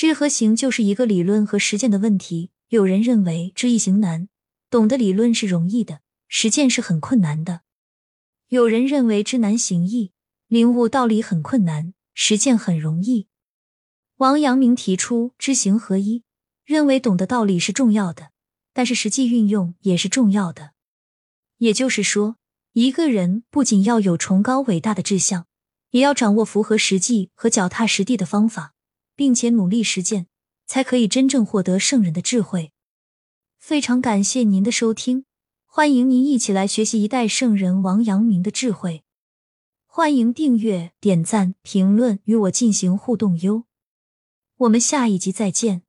知和行就是一个理论和实践的问题。有人认为知易行难，懂得理论是容易的，实践是很困难的；有人认为知难行易，领悟道理很困难，实践很容易。王阳明提出知行合一，认为懂得道理是重要的，但是实际运用也是重要的。也就是说，一个人不仅要有崇高伟大的志向，也要掌握符合实际和脚踏实地的方法，并且努力实践。才可以真正获得圣人的智慧。非常感谢您的收听，欢迎您一起来学习一代圣人王阳明的智慧。欢迎订阅、点赞、评论，与我进行互动哟。我们下一集再见。